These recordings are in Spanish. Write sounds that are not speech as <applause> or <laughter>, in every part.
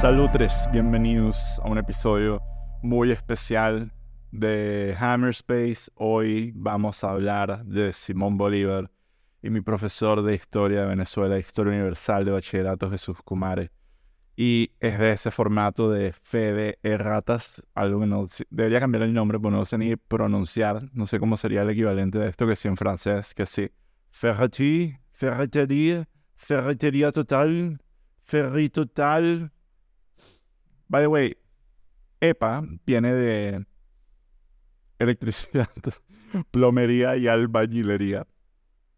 Salutres, bienvenidos a un episodio muy especial de Hammer Space. Hoy vamos a hablar de Simón Bolívar y mi profesor de Historia de Venezuela, Historia Universal de Bachillerato Jesús Cumare. Y es de ese formato de Fede Erratas, algo que no, debería cambiar el nombre, porque no sé ni pronunciar, no sé cómo sería el equivalente de esto que sí en francés, que sí. Ferretti, ferreterie, ferretería, total, ferri total. By the way, EPA viene de electricidad, <laughs> plomería y albañilería.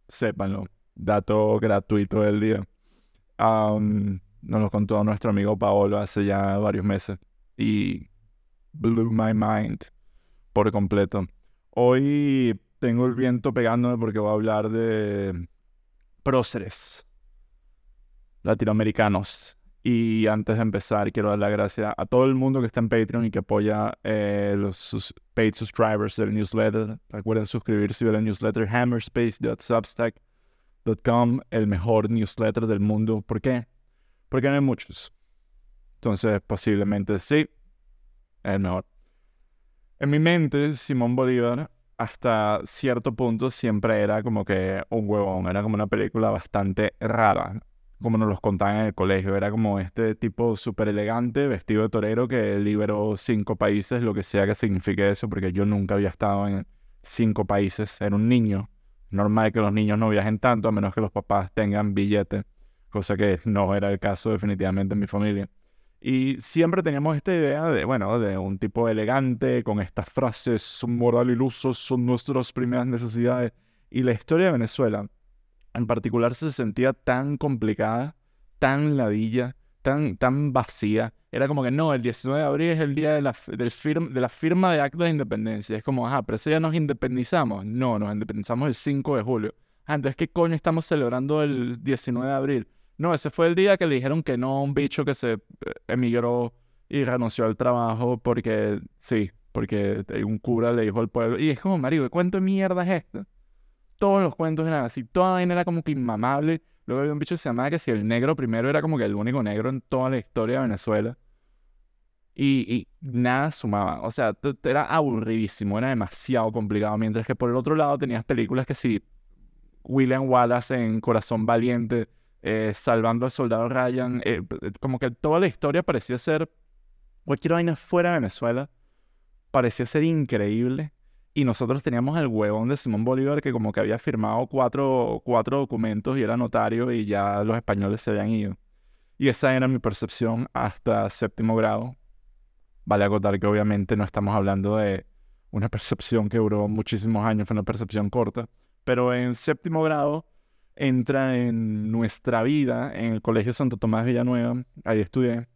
Sépanlo. Dato gratuito del día. nos lo contó nuestro amigo Paolo hace ya varios meses. Y blew my mind por completo. Hoy tengo el viento pegándome porque voy a hablar de próceres latinoamericanos y antes de empezar, quiero dar las gracias a todo el mundo que está en Patreon y que apoya eh, los sus paid subscribers del newsletter. Recuerden suscribirse a la newsletter hammerspace.substack.com, el mejor newsletter del mundo. ¿Por qué? Porque no hay muchos. Entonces, posiblemente sí, es el mejor. En mi mente, Simón Bolívar, hasta cierto punto, siempre era como que un huevón. Era como una película bastante rara como nos los contaban en el colegio. Era como este tipo súper elegante, vestido de torero, que liberó cinco países, lo que sea que signifique eso, porque yo nunca había estado en cinco países. Era un niño. Normal que los niños no viajen tanto, a menos que los papás tengan billete, cosa que no era el caso definitivamente en mi familia. Y siempre teníamos esta idea de, bueno, de un tipo elegante, con estas frases, moral ilusos, son nuestras primeras necesidades. Y la historia de Venezuela en particular se sentía tan complicada, tan ladilla, tan, tan vacía. Era como que no, el 19 de abril es el día de la, de la firma de acta de independencia. Es como, ajá, pero ese día nos independizamos. No, nos independizamos el 5 de julio. Ah, entonces, ¿qué coño estamos celebrando el 19 de abril? No, ese fue el día que le dijeron que no a un bicho que se eh, emigró y renunció al trabajo porque, sí, porque un cura le dijo al pueblo. Y es como, marico, ¿qué cuento de mierda es este? Todos los cuentos eran así, toda vaina era como que inmamable. Luego había un bicho que se llamaba que si el negro primero era como que el único negro en toda la historia de Venezuela. Y, nada sumaba. O sea, era aburridísimo, era demasiado complicado. Mientras que por el otro lado tenías películas que sí, William Wallace en Corazón Valiente, eh, Salvando al Soldado Ryan, eh, como que toda la historia parecía ser, cualquier vaina fuera de Venezuela, parecía ser increíble y nosotros teníamos el huevón de Simón Bolívar que como que había firmado cuatro, cuatro documentos y era notario y ya los españoles se habían ido. Y esa era mi percepción hasta séptimo grado. Vale acotar que obviamente no estamos hablando de una percepción que duró muchísimos años, fue una percepción corta. Pero en séptimo grado entra en nuestra vida en el Colegio Santo Tomás Villanueva. Ahí estudié.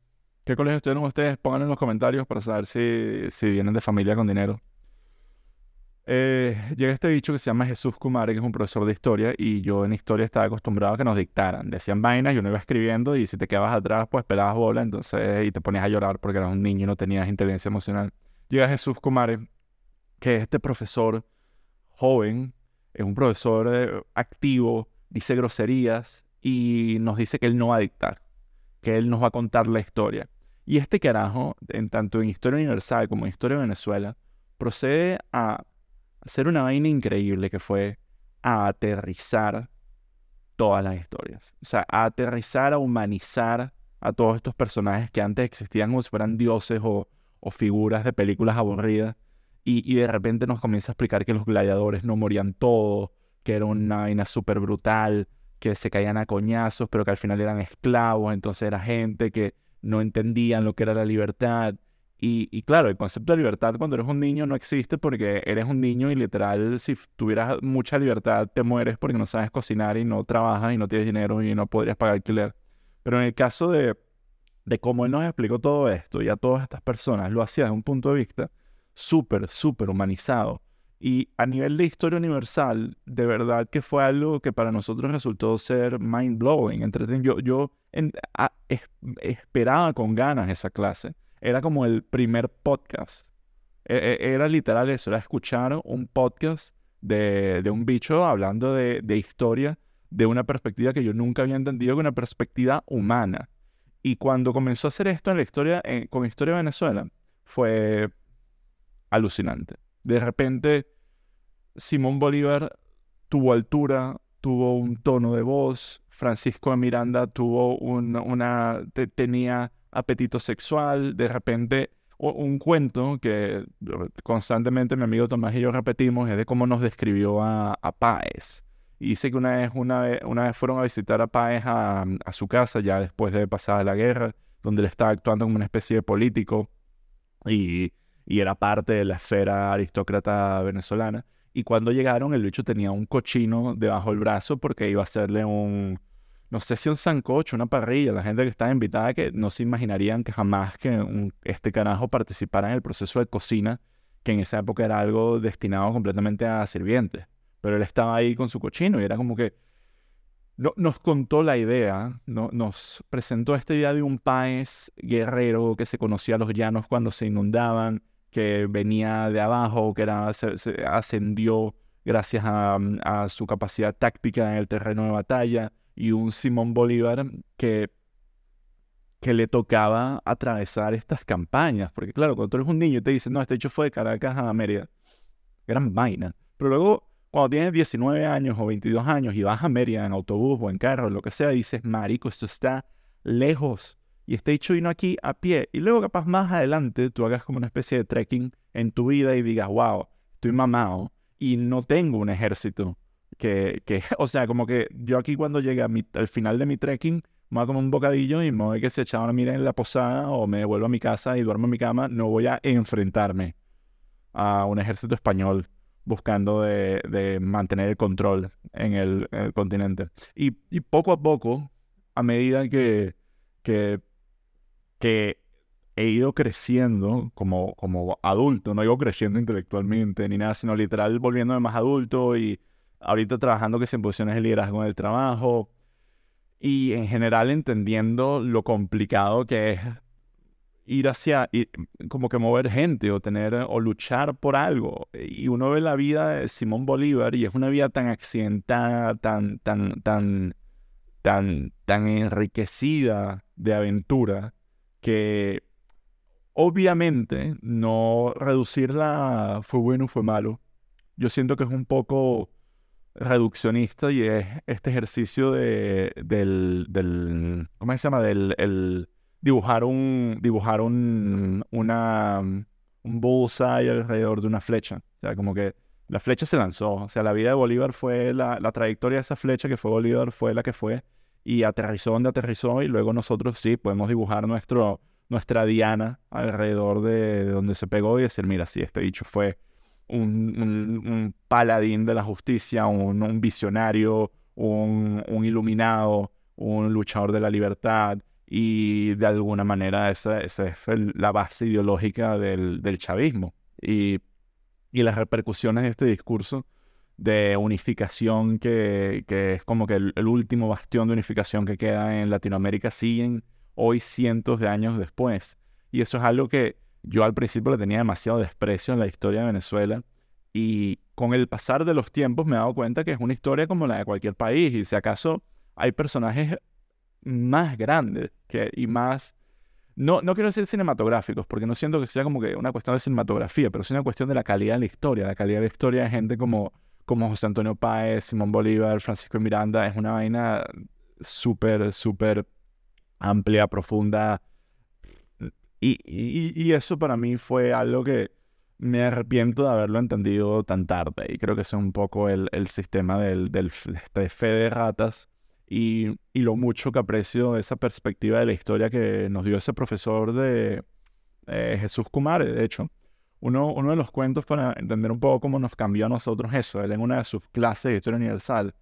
¿Qué colegio estudiaron ustedes? Pongan en los comentarios para saber si, si vienen de familia con dinero. Eh, llega este bicho que se llama Jesús Kumare, que es un profesor de historia, y yo en historia estaba acostumbrado a que nos dictaran. Decían vainas, yo no iba escribiendo, y si te quedabas atrás, pues pelabas bola, entonces, y te ponías a llorar porque eras un niño y no tenías inteligencia emocional. Llega Jesús Kumare, que es este profesor joven, es un profesor eh, activo, dice groserías, y nos dice que él no va a dictar, que él nos va a contar la historia. Y este carajo, en tanto en Historia Universal como en Historia de Venezuela, procede a hacer una vaina increíble que fue a aterrizar todas las historias. O sea, a aterrizar, a humanizar a todos estos personajes que antes existían como si fueran dioses o, figuras de películas aburridas. Y, de repente nos comienza a explicar que los gladiadores no morían todos, que era una vaina súper brutal, que se caían a coñazos, pero que al final eran esclavos, entonces era gente que no entendían lo que era la libertad y, claro, el concepto de libertad cuando eres un niño no existe porque eres un niño y literal si tuvieras mucha libertad te mueres porque no sabes cocinar y no trabajas y no tienes dinero y no podrías pagar alquiler. Pero en el caso de, de cómo él nos explicó todo esto y a todas estas personas, lo hacía desde un punto de vista súper, súper humanizado. Y a nivel de historia universal, de verdad que fue algo que para nosotros resultó ser mind blowing. Yo, yo esperaba con ganas esa clase era como el primer podcast. E, e, era literal eso, era escuchar un podcast de, un bicho hablando de, historia de una perspectiva que yo nunca había entendido, que una perspectiva humana. Y cuando comenzó a hacer esto en la historia, con Historia de Venezuela, fue alucinante. De repente, Simón Bolívar tuvo altura, tuvo un tono de voz, Francisco de Miranda tuvo una, tenía apetito sexual, de repente un cuento que constantemente mi amigo Tomás y yo repetimos es de cómo nos describió a, a Páez. Y dice que una vez, una vez, una vez fueron a visitar a Páez a, su casa, ya después de pasada la guerra, donde él estaba actuando como una especie de político y, y era parte de la esfera aristócrata venezolana. Y cuando llegaron, el bicho tenía un cochino debajo del brazo porque iba a hacerle un, no sé si un sancocho, una parrilla. La gente que estaba invitada que no se imaginarían que jamás que este carajo participara en el proceso de cocina, que en esa época era algo destinado completamente a sirvientes. Pero él estaba ahí con su cochino y era como que no, nos contó la idea, no, nos presentó esta idea de un país guerrero que se conocía a los llanos cuando se inundaban, que venía de abajo, que era, se, ascendió gracias a, su capacidad táctica en el terreno de batalla, y un Simón Bolívar que, que le tocaba atravesar estas campañas. Porque claro, cuando tú eres un niño y te dicen, no, este hecho fue de Caracas a Mérida, gran vaina. Pero luego, cuando tienes 19 años o 22 años y vas a Mérida en autobús o en carro, lo que sea, dices, marico, esto está lejos y este hecho vino aquí a pie. Y luego capaz más adelante tú hagas como una especie de trekking en tu vida y digas, wow, estoy mamado y no tengo un ejército. Que, que <laughs> o sea, como que yo aquí cuando llegue al final de mi trekking, me voy a comer un bocadillo y me voy que se echaba una mira en la posada o me vuelvo a mi casa y duermo en mi cama, no voy a enfrentarme a un ejército español buscando de, mantener el control en el, continente. Y, y, poco a poco, a medida que, que que he ido creciendo como, como adulto, no digo creciendo intelectualmente ni nada, sino literal volviéndome más adulto y ahorita trabajando que en posiciones de liderazgo en el trabajo y en general entendiendo lo complicado que es ir hacia, como que mover gente o tener o luchar por algo. Y uno ve la vida de Simón Bolívar y es una vida tan accidentada, tan, tan, tan, tan, tan enriquecida de aventura que obviamente no reducirla fue bueno o fue malo. Yo siento que es un poco reduccionista y es este ejercicio de, del, del, ¿cómo se llama? Del el dibujar un, dibujar un, una, un bullseye alrededor de una flecha. O sea, como que la flecha se lanzó. O sea, la vida de Bolívar fue, la, la trayectoria de esa flecha que fue Bolívar fue la que fue y aterrizó donde aterrizó y luego nosotros sí podemos dibujar nuestro, nuestra diana alrededor de, donde se pegó y decir, mira, sí, este bicho fue un, paladín de la justicia, un, visionario, un, iluminado, un luchador de la libertad y de alguna manera esa, es la base ideológica del, chavismo. Y, y las repercusiones de este discurso de unificación que, que es como que el, último bastión de unificación que queda en Latinoamérica siguen hoy cientos de años después. Y eso es algo que yo al principio le tenía demasiado desprecio en la historia de Venezuela y con el pasar de los tiempos me he dado cuenta que es una historia como la de cualquier país y si acaso hay personajes más grandes que, y más... No, no quiero decir cinematográficos, porque no siento que sea como que una cuestión de cinematografía, pero es una cuestión de la calidad de la historia. La calidad de la historia de gente como como José Antonio Páez, Simón Bolívar, Francisco Miranda, es una vaina súper, súper amplia, profunda. Y, eso para mí fue algo que me arrepiento de haberlo entendido tan tarde. Y creo que es un poco el, el sistema del, del este fe de ratas y, y, lo mucho que aprecio esa perspectiva de la historia que nos dio ese profesor de eh, Jesús Kumar, de hecho uno, de los cuentos para entender un poco cómo nos cambió a nosotros eso, él en una de sus clases de historia universal,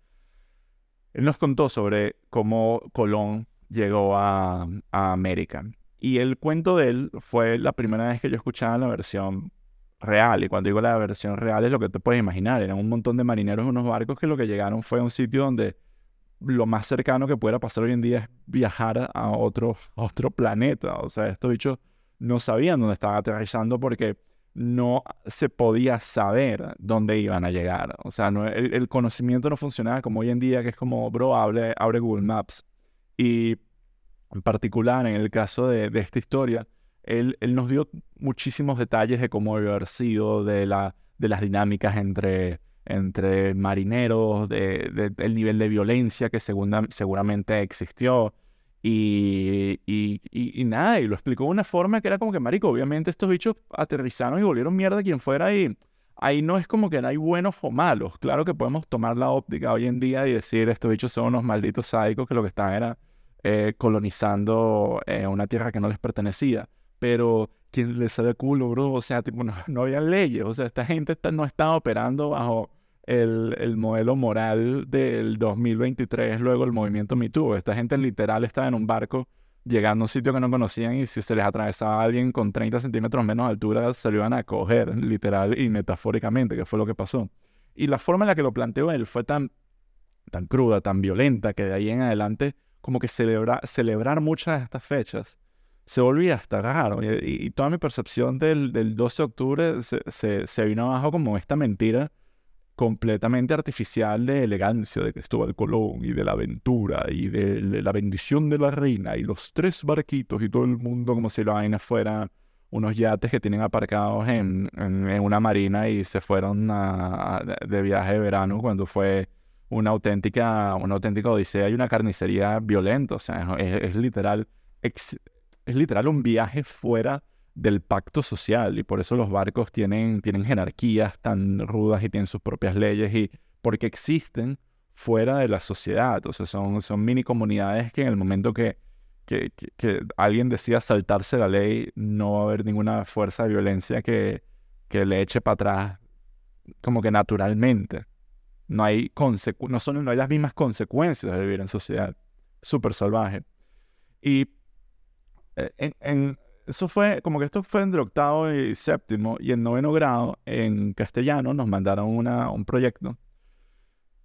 él nos contó sobre cómo Colón llegó a, América. Y el cuento de él fue la primera vez que yo escuchaba la versión real. Y cuando digo la versión real es lo que te puedes imaginar. Eran un montón de marineros en unos barcos que lo que llegaron fue a un sitio donde lo más cercano que pudiera pasar hoy en día es viajar a otro, <laughs> otro planeta. O sea, estos bichos no sabían dónde estaban aterrizando porque no se podía saber dónde iban a llegar. O sea, no, el, conocimiento no funcionaba como hoy en día, que es como, bro, abre, abre Google Maps. Y En particular, en el caso de, esta historia, él, él, nos dio muchísimos detalles de cómo debió haber sido, de, la, de las dinámicas entre, entre marineros, de, del nivel de violencia que seguramente existió. Y, y, y, nada, y lo explicó de una forma que era como que, marico, obviamente estos bichos aterrizaron y volvieron mierda quien fuera y ahí no es como que no hay buenos o malos. Claro que podemos tomar la óptica hoy en día y decir estos bichos son unos malditos sádicos que lo que están era eh, colonizando eh, una tierra que no les pertenecía. Pero quien les sabe culo, bro, o sea, tipo, <laughs> no, había leyes, o sea, esta gente no estaba operando bajo el, el, modelo moral del 2023, luego el movimiento Me Esta gente literal estaba en un barco llegando a un sitio que no conocían y si se les atravesaba alguien con 30 centímetros menos de altura, se lo iban a coger, literal y metafóricamente, que fue lo que pasó. Y la forma en la que lo planteó él fue tan, tan cruda, tan violenta, que de ahí en adelante, como que celebra, celebrar muchas de estas fechas se volvía hasta raro. Y, toda mi percepción del, del 12 de octubre se, se, se vino abajo como esta mentira completamente artificial de elegancia de Cristóbal Colón y de la aventura y de, la bendición de la reina y los tres barquitos y todo el mundo como si la vaina fuera unos yates que tienen aparcados en, en, una marina y se fueron de viaje de verano cuando fue una auténtica, una auténtica odisea y una carnicería violenta. O sea, es, literal, es literal un viaje fuera del pacto social y por eso los barcos tienen, tienen jerarquías tan rudas y tienen sus propias leyes y porque existen fuera de la sociedad, o sea, son, son mini comunidades que en el momento que, que, que, alguien decida saltarse la ley, no va a haber ninguna fuerza de violencia que, que le eche para atrás como que naturalmente. No hay, no, son, no hay las mismas consecuencias de vivir en sociedad. Súper salvaje. Y eh, en, eso fue, como que esto fue en el octavo y séptimo, y en noveno grado, en castellano, nos mandaron una, un proyecto.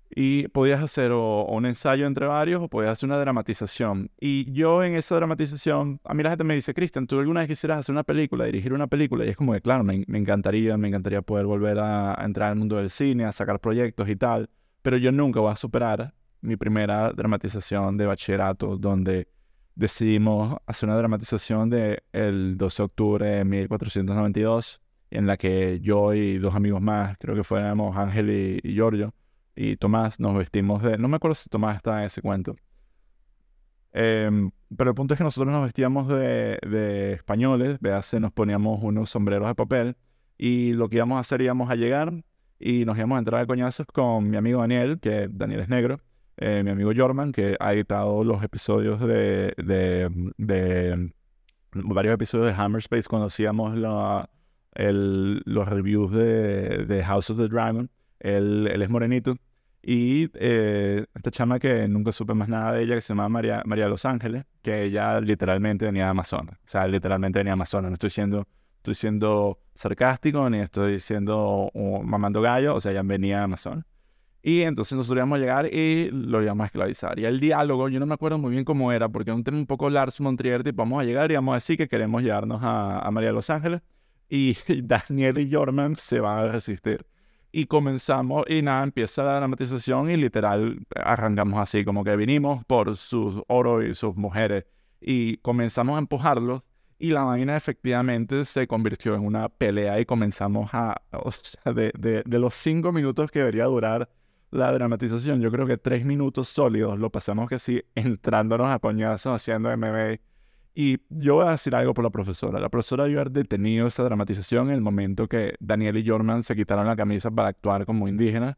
Y podías hacer o, un ensayo entre varios o podías hacer una dramatización. Y yo en esa dramatización, a mí la gente me dice, Cristian, ¿tú alguna vez quisieras hacer una película, dirigir una película? Y es como que, claro, me, encantaría, me encantaría poder volver a, entrar al mundo del cine, a sacar proyectos y tal, pero yo nunca voy a superar mi primera dramatización de bachillerato, donde decidimos hacer una dramatización de el 12 de octubre de 1492, en la que yo y dos amigos más, creo que fuéramos Ángel y, Giorgio, y Tomás, nos vestimos de... No me acuerdo si Tomás está en ese cuento. Em, pero el punto es que nosotros nos vestíamos de, de españoles, vease, nos poníamos unos sombreros de papel, y lo que íbamos a hacer íbamos a llegar y nos íbamos a entrar a coñazos con mi amigo Daniel, que Daniel es negro, eh, mi amigo Jorman, que ha editado los episodios de, de, de varios episodios de Hammer Space cuando hacíamos los reviews de, de, House of the Dragon. Él es morenito. Y eh, esta chama que nunca supe más nada de ella, que se llama María, María Los Ángeles, que ella literalmente venía de Amazonas. O sea, literalmente venía de Amazonas. No estoy siendo, estoy siendo sarcástico ni estoy siendo mamando gallo. O sea, ella venía de Amazonas. Y entonces nosotros íbamos a llegar y lo íbamos a esclavizar. Y el diálogo, yo no me acuerdo muy bien cómo era, porque es un tema un poco Lars Montrier, tipo, vamos a llegar y vamos a decir que queremos llevarnos a, María de Los Ángeles. Y <laughs> Daniel y Jorman se van a resistir. Y comenzamos, y nada, empieza la dramatización y literal arrancamos así, como que vinimos por sus oro y sus mujeres. Y comenzamos a empujarlos y la vaina efectivamente se convirtió en una pelea y comenzamos a, <laughs> o sea, de, de, los cinco minutos que debería durar la dramatización, yo creo que tres minutos sólidos lo pasamos que sí, entrándonos a coñazos, haciendo MMA. Y yo voy a decir algo por la profesora. La profesora debió haber detenido esa dramatización en el momento que Daniel y Jorman se quitaron la camisa para actuar como indígenas.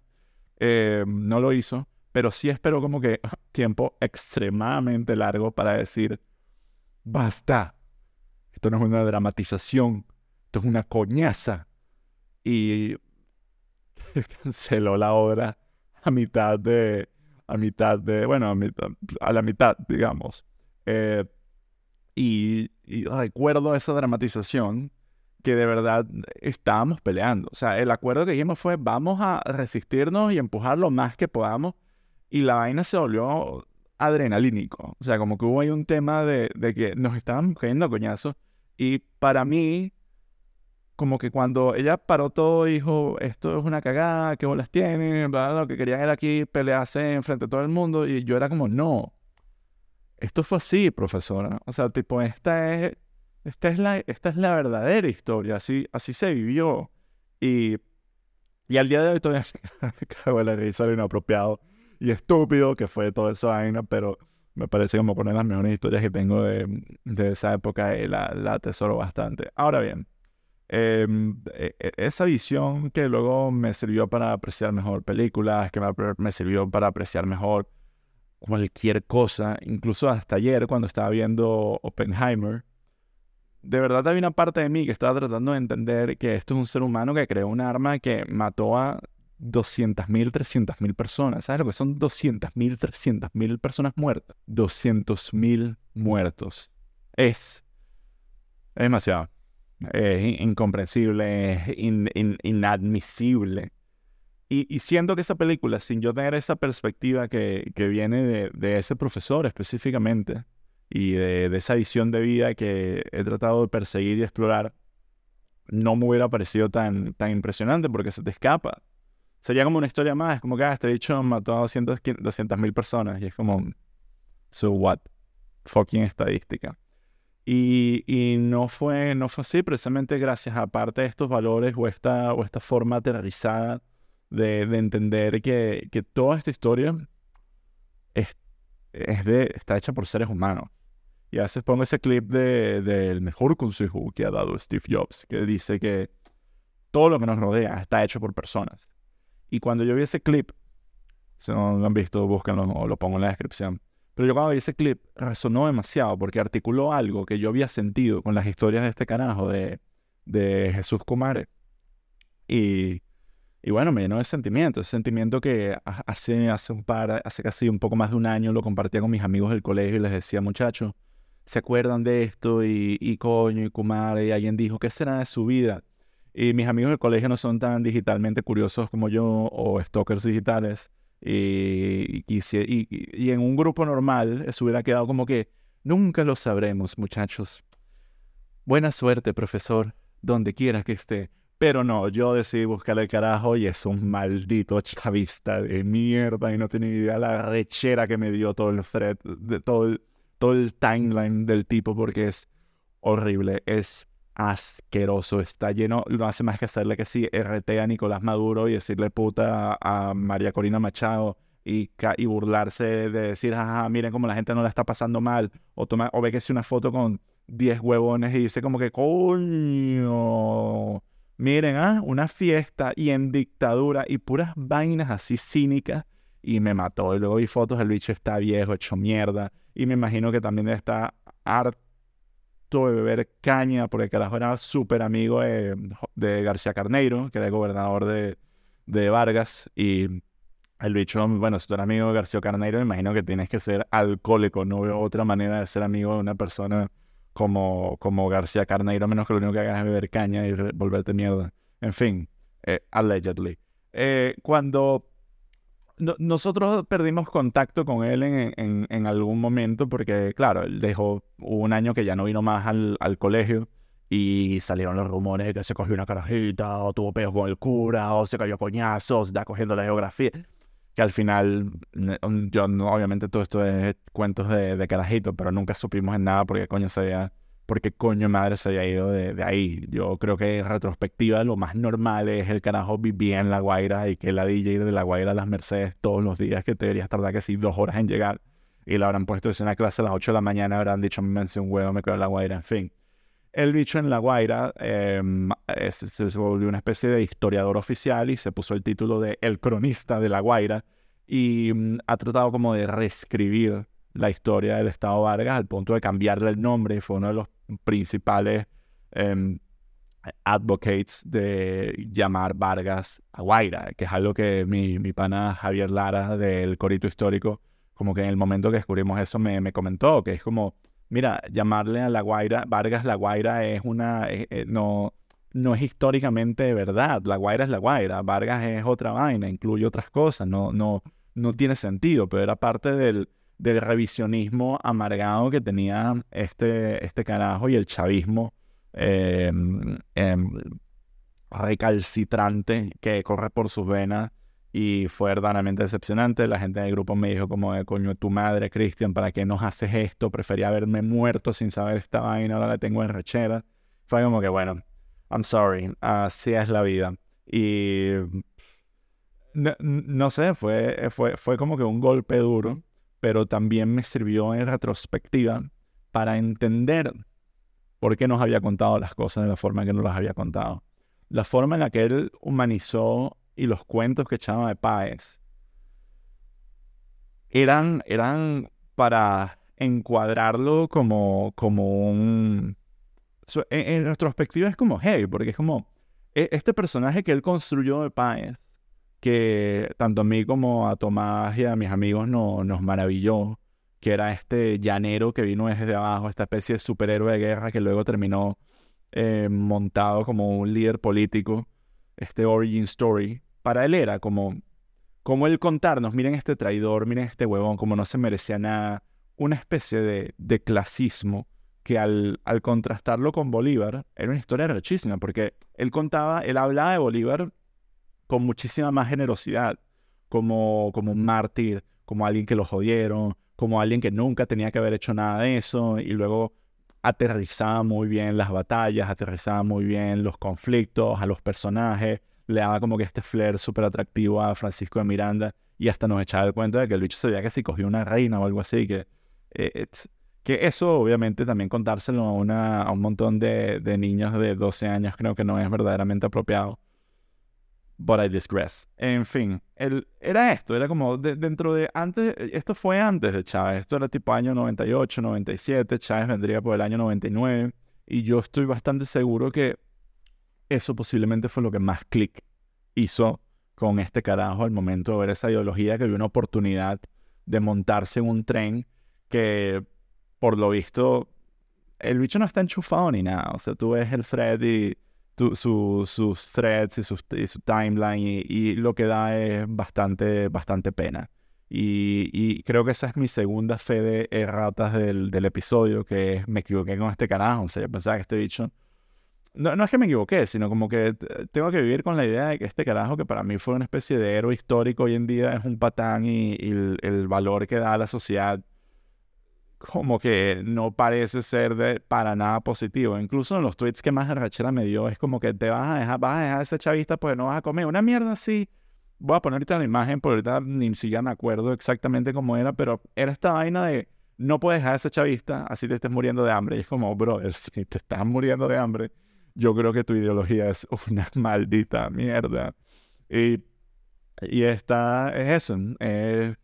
Eh, no lo hizo, pero sí esperó como que <laughs> tiempo extremadamente largo para decir, basta, esto no es una dramatización, esto es una coñaza. Y <laughs> canceló la obra a mitad de, a mitad de, bueno, a, la mitad, digamos. Eh, y, recuerdo esa dramatización que de verdad estábamos peleando. O sea, el acuerdo que dijimos fue vamos a resistirnos y empujar lo más que podamos. Y la vaina se volvió adrenalínico. O sea, como que hubo ahí un tema de, de que nos estábamos cayendo a coñazos. Y para mí, como que cuando ella paró todo dijo, esto es una cagada, qué bolas tienen, lo que querían era aquí pelearse enfrente de todo el mundo, y yo era como, no, esto fue así, profesora. O sea, tipo, esta es, esta es, la, esta es la verdadera historia, así, así se vivió. Y, y al día de hoy todavía <laughs> cago en la risa lo inapropiado y estúpido que fue toda esa vaina, pero me parece como poner las mejores historias que tengo de, de esa época y la, la atesoro bastante. Ahora bien, em, e, e, esa visión que luego me sirvió para apreciar mejor películas, que me, me sirvió para apreciar mejor cualquier cosa, incluso hasta ayer cuando estaba viendo Oppenheimer, de verdad había una parte de mí que estaba tratando de entender que esto es un ser humano que creó un arma que mató a 200.000, 300.000 personas. ¿Sabes lo que son 200.000, 300.000 personas muertas? 200.000 muertos. Es, es demasiado. Es incomprensible, es inadmisible. Y, siento que esa película, sin yo tener esa perspectiva que, que viene de, de, ese profesor específicamente, y de, de, esa visión de vida que he tratado de perseguir y explorar, no me hubiera parecido tan, tan impresionante porque se te escapa. Sería como una historia más, es como que ah, este dicho mató a 200 mil personas y es como, so what? Fucking estadística. Y, y, no, fue, no fue así, precisamente gracias a parte de estos valores o esta, o esta forma aterrizada de, de entender que, que, toda esta historia es, es de, está hecha por seres humanos. Y a veces pongo ese clip del de, mejor consejo que ha dado Steve Jobs, que dice que todo lo que nos rodea está hecho por personas. Y cuando yo vi ese clip, si no lo han visto, búsquenlo o lo pongo en la descripción. Pero yo cuando vi ese clip, resonó demasiado porque articuló algo que yo había sentido con las historias de este carajo de, de Jesús Kumare. Y, y bueno, me llenó de sentimiento, ese sentimiento que hace, hace un par, hace casi un poco más de un año lo compartía con mis amigos del colegio y les decía, muchachos, se acuerdan de esto y, y coño y Kumar y alguien dijo, ¿qué será de su vida? Y mis amigos del colegio no son tan digitalmente curiosos como yo o stalkers digitales. Y, y, y, en un grupo normal eso hubiera quedado como que nunca lo sabremos, muchachos. Buena suerte, profesor, donde quiera que esté. Pero no, yo decidí buscarle el carajo y es un maldito chavista de mierda y no tenía idea la rechera que me dio todo el thread, de todo el, todo el timeline del tipo porque es horrible, es asqueroso, está lleno, no hace más que hacerle que sí, RT a Nicolás Maduro y decirle puta a María Corina Machado y, y burlarse de decir, jaja, miren cómo la gente no la está pasando mal, o, toma, o ve que si una foto con 10 huevones y dice como que, coño, miren, ah, una fiesta y en dictadura y puras vainas así cínicas y me mató. Y luego vi fotos, el bicho está viejo, hecho mierda. Y me imagino que también está harto de beber caña, porque carajo era súper amigo de, García Carneiro, que era el gobernador de, de Vargas. Y el bicho, bueno, si tú eres amigo de García Carneiro, me imagino que tienes que ser alcohólico. No veo otra manera de ser amigo de una persona como, como García Carneiro, menos que lo único que hagas es beber caña y volverte mierda. En fin, eh, allegedly. Eh, cuando nosotros perdimos contacto con él en, en, algún momento porque, claro, él dejó un año que ya no vino más al, al, colegio y salieron los rumores de que se cogió una carajita o tuvo peos con el cura o se cayó coñazos, está cogiendo la geografía. Que al final, yo obviamente todo esto es cuentos de, de carajito, pero nunca supimos en nada porque coño se había porque coño madre se haya ido de, ahí. Yo creo que en retrospectiva lo más normal es el carajo vivía en La Guaira y que la DJ de La Guaira a las Mercedes todos los días que te deberías tardar que sí dos horas en llegar y le habrán puesto en una clase a las 8 de la mañana, habrán dicho, me un huevo, me quedo en La Guaira, en fin. El bicho en La Guaira em, se, volvió una especie de historiador oficial y se puso el título de El cronista de La Guaira y mm, ha tratado como de reescribir la historia del Estado Vargas al punto de cambiarle el nombre y fue uno de los principales em, advocates de llamar Vargas a Guaira, que es algo que mi, mi pana Javier Lara del Corito Histórico, como que en el momento que descubrimos eso me, me comentó, que es como, mira, llamarle a La Guaira, Vargas La Guaira es una, eh, eh, no, no es históricamente verdad, La Guaira es La Guaira, Vargas es otra vaina, incluye otras cosas, no, no, no tiene sentido, pero era parte del, del revisionismo amargado que tenía este, este carajo y el chavismo em, recalcitrante que corre por sus venas y fue verdaderamente decepcionante. La gente del grupo me dijo como, de, coño, tu madre, Cristian, ¿para qué nos haces esto? Prefería haberme muerto sin saber esta vaina, ahora la tengo en rechera. Fue como que, bueno, I'm sorry, así es la vida. Y no, sé, fue, fue, fue como que un golpe duro, pero también me sirvió en retrospectiva para entender por qué nos había contado las cosas de la forma en que nos las había contado. La forma en la que él humanizó y los cuentos que echaba de Páez eran, eran para encuadrarlo como, como un... En, retrospectiva es como hey, porque es como e, este personaje que él construyó de Páez, que tanto a mí como a Tomás y a mis amigos no, nos maravilló, que era este llanero que vino desde abajo, esta especie de superhéroe de guerra que luego terminó eh, montado como un líder político, este origin story, para él era como, como el contarnos, miren este traidor, miren este huevón, como no se merecía nada, una especie de, de clasismo que al, al, contrastarlo con Bolívar era una historia rechísima, porque él contaba, él hablaba de Bolívar con muchísima más generosidad, como, como un mártir, como alguien que lo jodieron, como alguien que nunca tenía que haber hecho nada de eso, y luego aterrizaba muy bien las batallas, aterrizaba muy bien los conflictos, a los personajes, le daba como que este flair súper atractivo a Francisco de Miranda y hasta nos echaba el cuento de que el bicho se veía que si cogió una reina o algo así, que, eh, que eso obviamente también contárselo a, una, a un montón de, de, niños de 12 años creo que no es verdaderamente apropiado. But I digress. En fin, el, era esto, era como dentro de antes, esto fue antes de Chávez, esto era tipo año 98, 97, Chávez vendría por el año 99 y yo estoy bastante seguro que eso posiblemente fue lo que más clic hizo con este carajo al momento de ver esa ideología, que vio una oportunidad de montarse en un tren que, por lo visto, el bicho no está enchufado ni nada. O sea, tú ves el thread y sus threads y, su timeline y, lo que da es bastante, bastante pena. Y, creo que esa es mi segunda fe de erratas del, del episodio, que me equivoqué con este carajo. O sea, yo pensaba que este bicho no, no es que me equivoqué, sino como que tengo que vivir con la idea de que este carajo, que para mí fue una especie de héroe histórico, hoy en día es un patán y, el, valor que da a la sociedad como que no parece ser de para nada positivo. Incluso en los tweets que más arrachera me dio es como que te vas a dejar, vas a dejar a ese chavista pues no vas a comer. Una mierda así. Voy a poner ahorita la imagen, porque ahorita ni siquiera me acuerdo exactamente cómo era, pero era esta vaina de no puedes dejar a ese chavista así te estés muriendo de hambre. Y es como, bro, <laughs> si te estás muriendo de hambre, yo creo que tu ideología es una <laughs> maldita mierda. Y, y esta es eso, es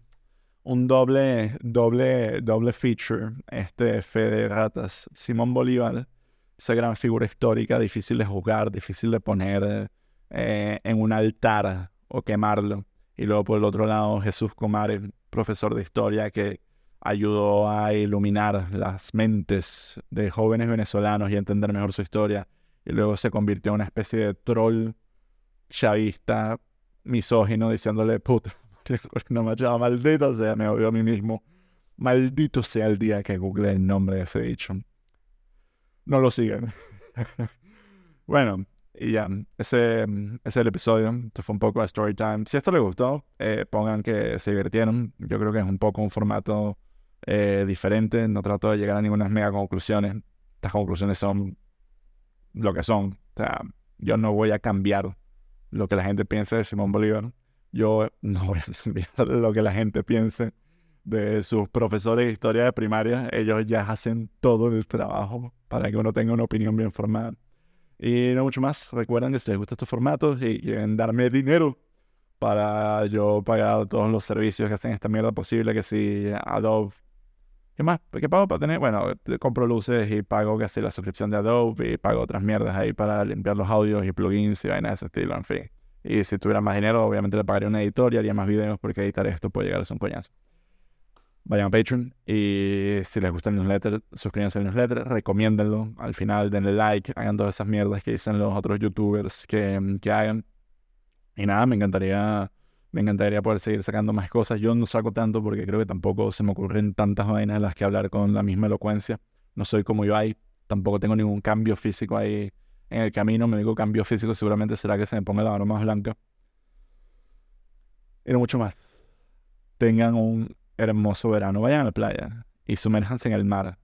un doble, doble, doble feature, este fe de ratas. Simón Bolívar, esa gran figura histórica, difícil de juzgar, difícil de poner eh, en un altar o quemarlo. Y luego por el otro lado, Jesús Comares, profesor de historia que ayudó a iluminar las mentes de jóvenes venezolanos y a entender mejor su historia y luego se convirtió en una especie de troll chavista, misógino, diciéndole, puta, no me echaba maldito sea, me odio a mí mismo. Maldito sea el día que google el nombre de ese dicho. No lo sigan. <laughs> bueno, y ya, ese, es el episodio. Esto fue un poco a story time. Si esto les gustó, eh, pongan que se divirtieron. Yo creo que es un poco un formato eh, diferente. No trato de llegar a ninguna mega conclusiones. Estas conclusiones son lo que son. O sea, yo no voy a cambiar lo que la gente piense de Simón Bolívar. Yo no voy a <laughs> cambiar lo que la gente piense de sus profesores de historia de primaria. Ellos ya hacen todo el trabajo para que uno tenga una opinión bien formada. Y no mucho más. Recuerden que si les gustan estos formatos y quieren darme dinero para yo pagar todos los servicios que hacen esta mierda posible, que si Adobe ¿Qué más? ¿Qué pago para tener? Bueno, compro luces y pago casi la suscripción de Adobe y pago otras mierdas ahí para limpiar los audios y plugins y vainas de ese estilo, en fin. Y si tuviera más dinero, obviamente le pagaría una editor y haría más videos porque editar esto puede llegar a ser un coñazo. Vayan a Patreon y si les gusta el newsletter, suscríbanse al newsletter, recomiéndenlo. Al final denle like, hagan todas esas mierdas que dicen los otros youtubers que, que hagan. Y nada, me encantaría me encantaría poder seguir sacando más cosas. Yo no saco tanto porque creo que tampoco se me ocurren tantas vainas en las que hablar con la misma elocuencia. No soy como yo ahí. Tampoco tengo ningún cambio físico ahí en el camino. Me digo cambio físico seguramente será que se me ponga la barba más blanca. y no mucho más. Tengan un hermoso verano. Vayan a la playa y sumérjanse en el mar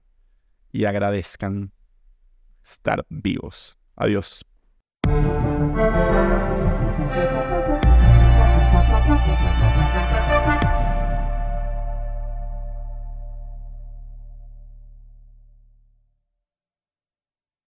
y agradezcan estar vivos. Adiós. Thank you.